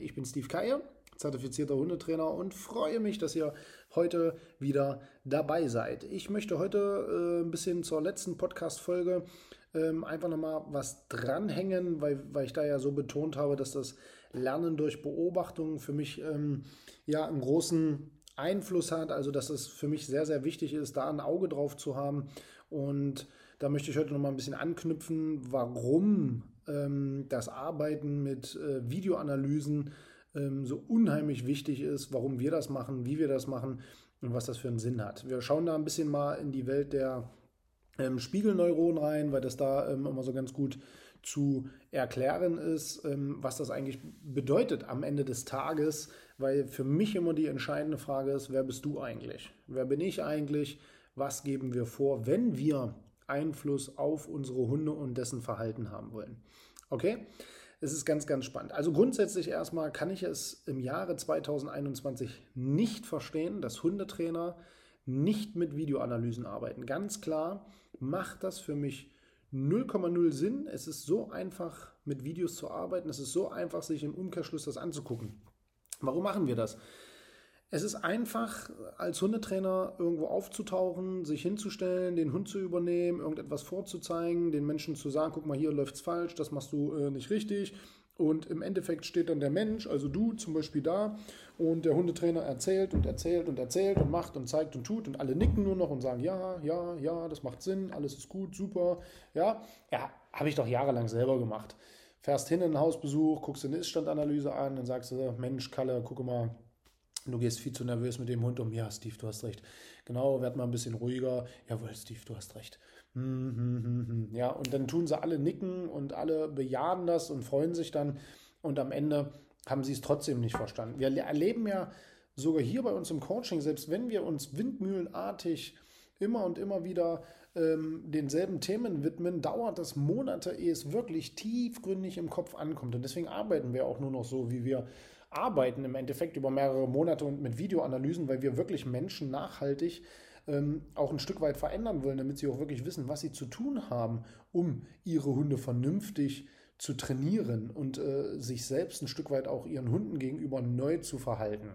Ich bin Steve Keier, zertifizierter Hundetrainer und freue mich, dass ihr heute wieder dabei seid. Ich möchte heute äh, ein bisschen zur letzten Podcast-Folge ähm, einfach nochmal was dranhängen, weil, weil ich da ja so betont habe, dass das Lernen durch Beobachtung für mich ähm, ja einen großen Einfluss hat, also dass es für mich sehr, sehr wichtig ist, da ein Auge drauf zu haben. Und da möchte ich heute nochmal ein bisschen anknüpfen, warum ähm, das Arbeiten mit äh, Videoanalysen ähm, so unheimlich wichtig ist, warum wir das machen, wie wir das machen und was das für einen Sinn hat. Wir schauen da ein bisschen mal in die Welt der ähm, Spiegelneuronen rein, weil das da ähm, immer so ganz gut zu erklären ist, ähm, was das eigentlich bedeutet am Ende des Tages, weil für mich immer die entscheidende Frage ist, wer bist du eigentlich? Wer bin ich eigentlich? Was geben wir vor, wenn wir Einfluss auf unsere Hunde und dessen Verhalten haben wollen? Okay? Es ist ganz, ganz spannend. Also grundsätzlich erstmal kann ich es im Jahre 2021 nicht verstehen, dass Hundetrainer nicht mit Videoanalysen arbeiten. Ganz klar macht das für mich 0,0 Sinn. Es ist so einfach, mit Videos zu arbeiten. Es ist so einfach, sich im Umkehrschluss das anzugucken. Warum machen wir das? Es ist einfach, als Hundetrainer irgendwo aufzutauchen, sich hinzustellen, den Hund zu übernehmen, irgendetwas vorzuzeigen, den Menschen zu sagen, guck mal, hier läuft's falsch, das machst du äh, nicht richtig. Und im Endeffekt steht dann der Mensch, also du zum Beispiel da, und der Hundetrainer erzählt und erzählt und erzählt und macht und zeigt und tut und alle nicken nur noch und sagen, ja, ja, ja, das macht Sinn, alles ist gut, super. Ja, ja, habe ich doch jahrelang selber gemacht. Fährst hin in einen Hausbesuch, guckst dir eine Iststandanalyse an, dann sagst du, Mensch, Kalle, guck mal, Du gehst viel zu nervös mit dem Hund um. Ja, Steve, du hast recht. Genau, werd mal ein bisschen ruhiger. Jawohl, Steve, du hast recht. Hm, hm, hm, ja, und dann tun sie alle nicken und alle bejahen das und freuen sich dann. Und am Ende haben sie es trotzdem nicht verstanden. Wir erleben ja sogar hier bei uns im Coaching, selbst wenn wir uns windmühlenartig immer und immer wieder ähm, denselben Themen widmen, dauert das Monate, ehe es wirklich tiefgründig im Kopf ankommt. Und deswegen arbeiten wir auch nur noch so, wie wir arbeiten, im Endeffekt über mehrere Monate und mit Videoanalysen, weil wir wirklich Menschen nachhaltig ähm, auch ein Stück weit verändern wollen, damit sie auch wirklich wissen, was sie zu tun haben, um ihre Hunde vernünftig zu trainieren und äh, sich selbst ein Stück weit auch ihren Hunden gegenüber neu zu verhalten.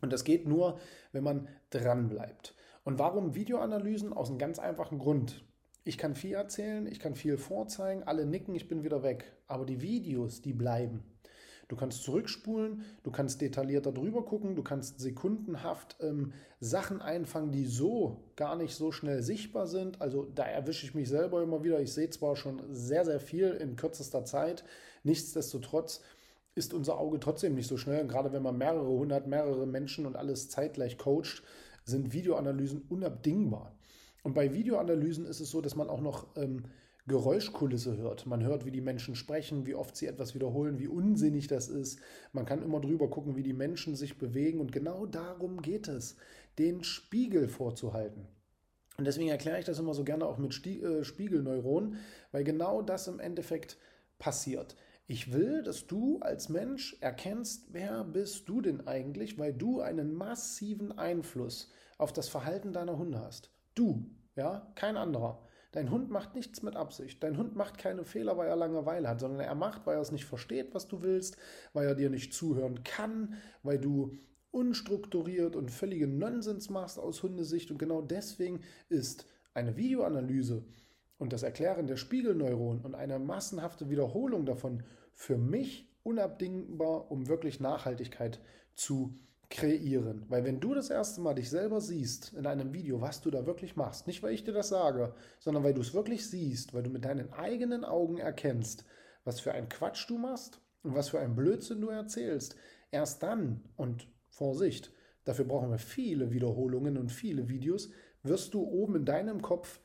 Und das geht nur, wenn man dran bleibt. Und warum Videoanalysen? Aus einem ganz einfachen Grund. Ich kann viel erzählen, ich kann viel vorzeigen, alle nicken, ich bin wieder weg. Aber die Videos, die bleiben. Du kannst zurückspulen, du kannst detaillierter drüber gucken, du kannst sekundenhaft ähm, Sachen einfangen, die so gar nicht so schnell sichtbar sind. Also da erwische ich mich selber immer wieder. Ich sehe zwar schon sehr, sehr viel in kürzester Zeit, nichtsdestotrotz ist unser Auge trotzdem nicht so schnell. Und gerade wenn man mehrere hundert, mehrere Menschen und alles zeitgleich coacht, sind Videoanalysen unabdingbar. Und bei Videoanalysen ist es so, dass man auch noch ähm, Geräuschkulisse hört. Man hört, wie die Menschen sprechen, wie oft sie etwas wiederholen, wie unsinnig das ist. Man kann immer drüber gucken, wie die Menschen sich bewegen. Und genau darum geht es, den Spiegel vorzuhalten. Und deswegen erkläre ich das immer so gerne auch mit äh, Spiegelneuronen, weil genau das im Endeffekt passiert. Ich will, dass du als Mensch erkennst, wer bist du denn eigentlich, weil du einen massiven Einfluss auf das Verhalten deiner Hunde hast. Du, ja, kein anderer. Dein Hund macht nichts mit Absicht. Dein Hund macht keine Fehler, weil er Langeweile hat, sondern er macht, weil er es nicht versteht, was du willst, weil er dir nicht zuhören kann, weil du unstrukturiert und völligen Nonsens machst aus Hundesicht. Und genau deswegen ist eine Videoanalyse und das Erklären der Spiegelneuronen und eine massenhafte Wiederholung davon für mich unabdingbar, um wirklich Nachhaltigkeit zu kreieren. Weil wenn du das erste Mal dich selber siehst in einem Video, was du da wirklich machst, nicht weil ich dir das sage, sondern weil du es wirklich siehst, weil du mit deinen eigenen Augen erkennst, was für ein Quatsch du machst und was für ein Blödsinn du erzählst, erst dann, und Vorsicht, dafür brauchen wir viele Wiederholungen und viele Videos, wirst du oben in deinem Kopf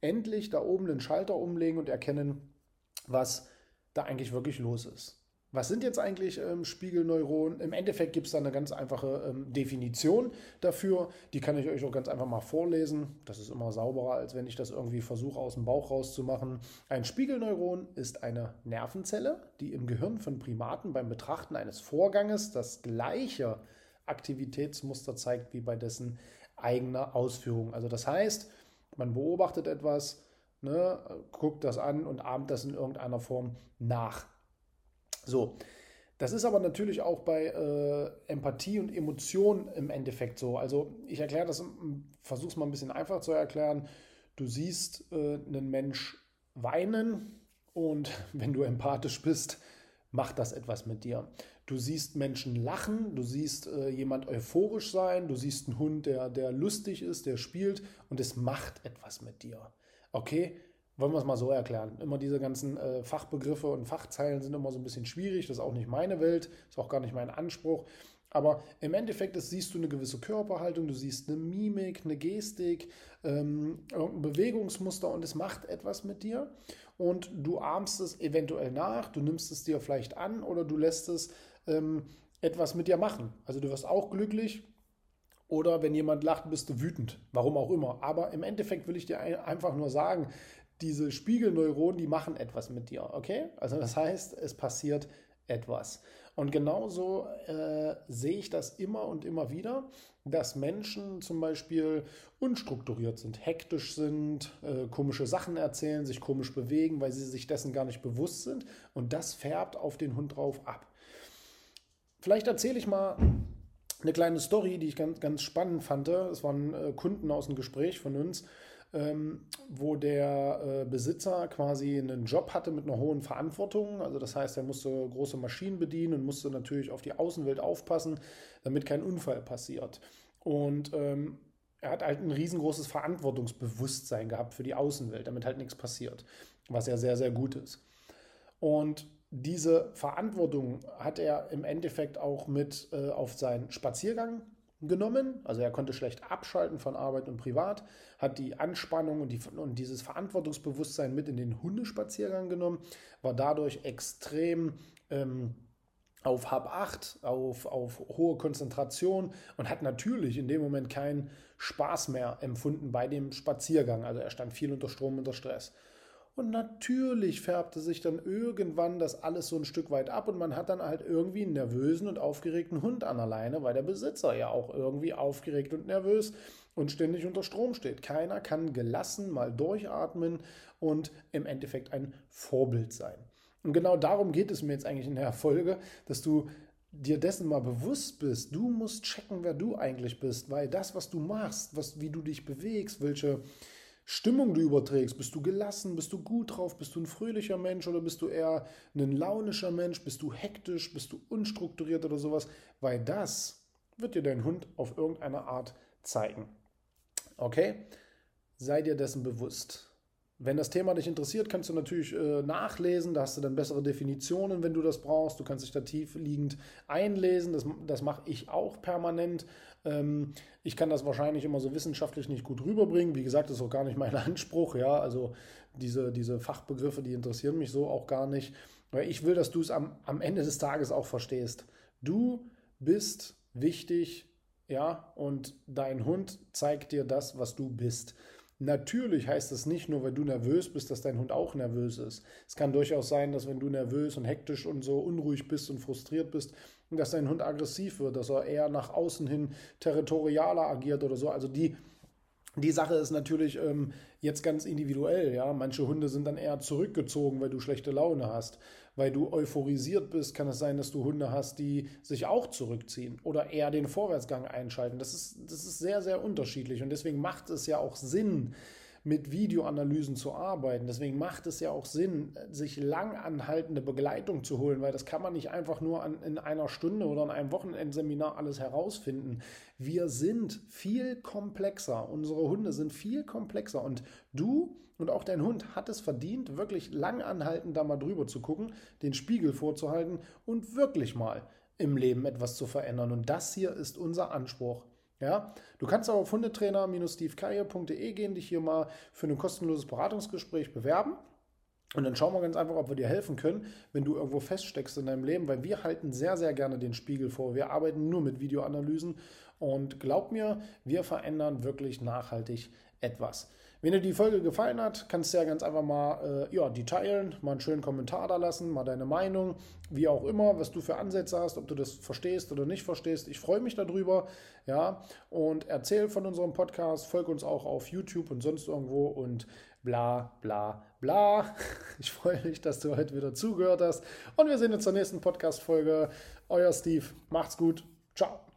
endlich da oben den Schalter umlegen und erkennen, was da eigentlich wirklich los ist. Was sind jetzt eigentlich ähm, Spiegelneuronen? Im Endeffekt gibt es da eine ganz einfache ähm, Definition dafür. Die kann ich euch auch ganz einfach mal vorlesen. Das ist immer sauberer, als wenn ich das irgendwie versuche aus dem Bauch rauszumachen. Ein Spiegelneuron ist eine Nervenzelle, die im Gehirn von Primaten beim Betrachten eines Vorganges das gleiche Aktivitätsmuster zeigt wie bei dessen eigener Ausführung. Also das heißt, man beobachtet etwas, ne, guckt das an und ahmt das in irgendeiner Form nach. So. Das ist aber natürlich auch bei äh, Empathie und Emotion im Endeffekt so. Also ich erkläre das, versuche es mal ein bisschen einfach zu erklären. Du siehst äh, einen Mensch weinen und wenn du empathisch bist, macht das etwas mit dir. Du siehst Menschen lachen, du siehst äh, jemand euphorisch sein, du siehst einen Hund, der, der lustig ist, der spielt und es macht etwas mit dir. Okay, wollen wir es mal so erklären. Immer diese ganzen äh, Fachbegriffe und Fachzeilen sind immer so ein bisschen schwierig. Das ist auch nicht meine Welt, ist auch gar nicht mein Anspruch. Aber im Endeffekt ist, siehst du eine gewisse Körperhaltung, du siehst eine Mimik, eine Gestik, ähm, irgendein Bewegungsmuster und es macht etwas mit dir. Und du ahmst es eventuell nach, du nimmst es dir vielleicht an oder du lässt es ähm, etwas mit dir machen. Also du wirst auch glücklich, oder wenn jemand lacht, bist du wütend. Warum auch immer. Aber im Endeffekt will ich dir einfach nur sagen, diese Spiegelneuronen, die machen etwas mit dir, okay? Also das heißt, es passiert etwas. Und genauso äh, sehe ich das immer und immer wieder, dass Menschen zum Beispiel unstrukturiert sind, hektisch sind, äh, komische Sachen erzählen, sich komisch bewegen, weil sie sich dessen gar nicht bewusst sind. Und das färbt auf den Hund drauf ab. Vielleicht erzähle ich mal eine kleine Story, die ich ganz, ganz spannend fand. Es waren äh, Kunden aus dem Gespräch von uns ähm, wo der äh, Besitzer quasi einen Job hatte mit einer hohen Verantwortung. Also das heißt, er musste große Maschinen bedienen und musste natürlich auf die Außenwelt aufpassen, damit kein Unfall passiert. Und ähm, er hat halt ein riesengroßes Verantwortungsbewusstsein gehabt für die Außenwelt, damit halt nichts passiert, was ja sehr, sehr gut ist. Und diese Verantwortung hat er im Endeffekt auch mit äh, auf seinen Spaziergang genommen. Also er konnte schlecht abschalten von Arbeit und Privat, hat die Anspannung und, die, und dieses Verantwortungsbewusstsein mit in den Hundespaziergang genommen, war dadurch extrem ähm, auf Hab 8, auf, auf hohe Konzentration und hat natürlich in dem Moment keinen Spaß mehr empfunden bei dem Spaziergang. Also er stand viel unter Strom, unter Stress. Und natürlich färbte sich dann irgendwann das alles so ein Stück weit ab und man hat dann halt irgendwie einen nervösen und aufgeregten Hund an alleine, weil der Besitzer ja auch irgendwie aufgeregt und nervös und ständig unter Strom steht. Keiner kann gelassen mal durchatmen und im Endeffekt ein Vorbild sein. Und genau darum geht es mir jetzt eigentlich in der Folge, dass du dir dessen mal bewusst bist. Du musst checken, wer du eigentlich bist, weil das, was du machst, was, wie du dich bewegst, welche Stimmung du überträgst. Bist du gelassen? Bist du gut drauf? Bist du ein fröhlicher Mensch oder bist du eher ein launischer Mensch? Bist du hektisch? Bist du unstrukturiert oder sowas? Weil das wird dir dein Hund auf irgendeine Art zeigen. Okay? Sei dir dessen bewusst. Wenn das Thema dich interessiert, kannst du natürlich äh, nachlesen. Da hast du dann bessere Definitionen, wenn du das brauchst. Du kannst dich da tief liegend einlesen. Das, das mache ich auch permanent. Ähm, ich kann das wahrscheinlich immer so wissenschaftlich nicht gut rüberbringen. Wie gesagt, das ist auch gar nicht mein Anspruch. Ja, also diese, diese Fachbegriffe, die interessieren mich so auch gar nicht. Weil ich will, dass du es am, am Ende des Tages auch verstehst. Du bist wichtig, ja, und dein Hund zeigt dir das, was du bist. Natürlich heißt das nicht nur, weil du nervös bist, dass dein Hund auch nervös ist. Es kann durchaus sein, dass wenn du nervös und hektisch und so unruhig bist und frustriert bist, dass dein Hund aggressiv wird, dass er eher nach außen hin territorialer agiert oder so. Also die, die Sache ist natürlich ähm, jetzt ganz individuell. Ja? Manche Hunde sind dann eher zurückgezogen, weil du schlechte Laune hast. Weil du euphorisiert bist, kann es sein, dass du Hunde hast, die sich auch zurückziehen oder eher den Vorwärtsgang einschalten. Das ist, das ist sehr, sehr unterschiedlich und deswegen macht es ja auch Sinn, mit Videoanalysen zu arbeiten. Deswegen macht es ja auch Sinn, sich langanhaltende Begleitung zu holen, weil das kann man nicht einfach nur an, in einer Stunde oder in einem Wochenendseminar alles herausfinden. Wir sind viel komplexer. Unsere Hunde sind viel komplexer und du und auch dein Hund hat es verdient, wirklich langanhaltend da mal drüber zu gucken, den Spiegel vorzuhalten und wirklich mal im Leben etwas zu verändern. Und das hier ist unser Anspruch. Ja, du kannst auch auf hundetrainer-stevekeier.de gehen, dich hier mal für ein kostenloses Beratungsgespräch bewerben. Und dann schauen wir ganz einfach, ob wir dir helfen können, wenn du irgendwo feststeckst in deinem Leben, weil wir halten sehr, sehr gerne den Spiegel vor. Wir arbeiten nur mit Videoanalysen und glaub mir, wir verändern wirklich nachhaltig etwas. Wenn dir die Folge gefallen hat, kannst du ja ganz einfach mal äh, ja, die teilen, mal einen schönen Kommentar da lassen, mal deine Meinung, wie auch immer, was du für Ansätze hast, ob du das verstehst oder nicht verstehst. Ich freue mich darüber, ja, und erzähl von unserem Podcast, folge uns auch auf YouTube und sonst irgendwo und bla bla bla. Ich freue mich, dass du heute wieder zugehört hast und wir sehen uns zur nächsten Podcast-Folge. Euer Steve, macht's gut, ciao.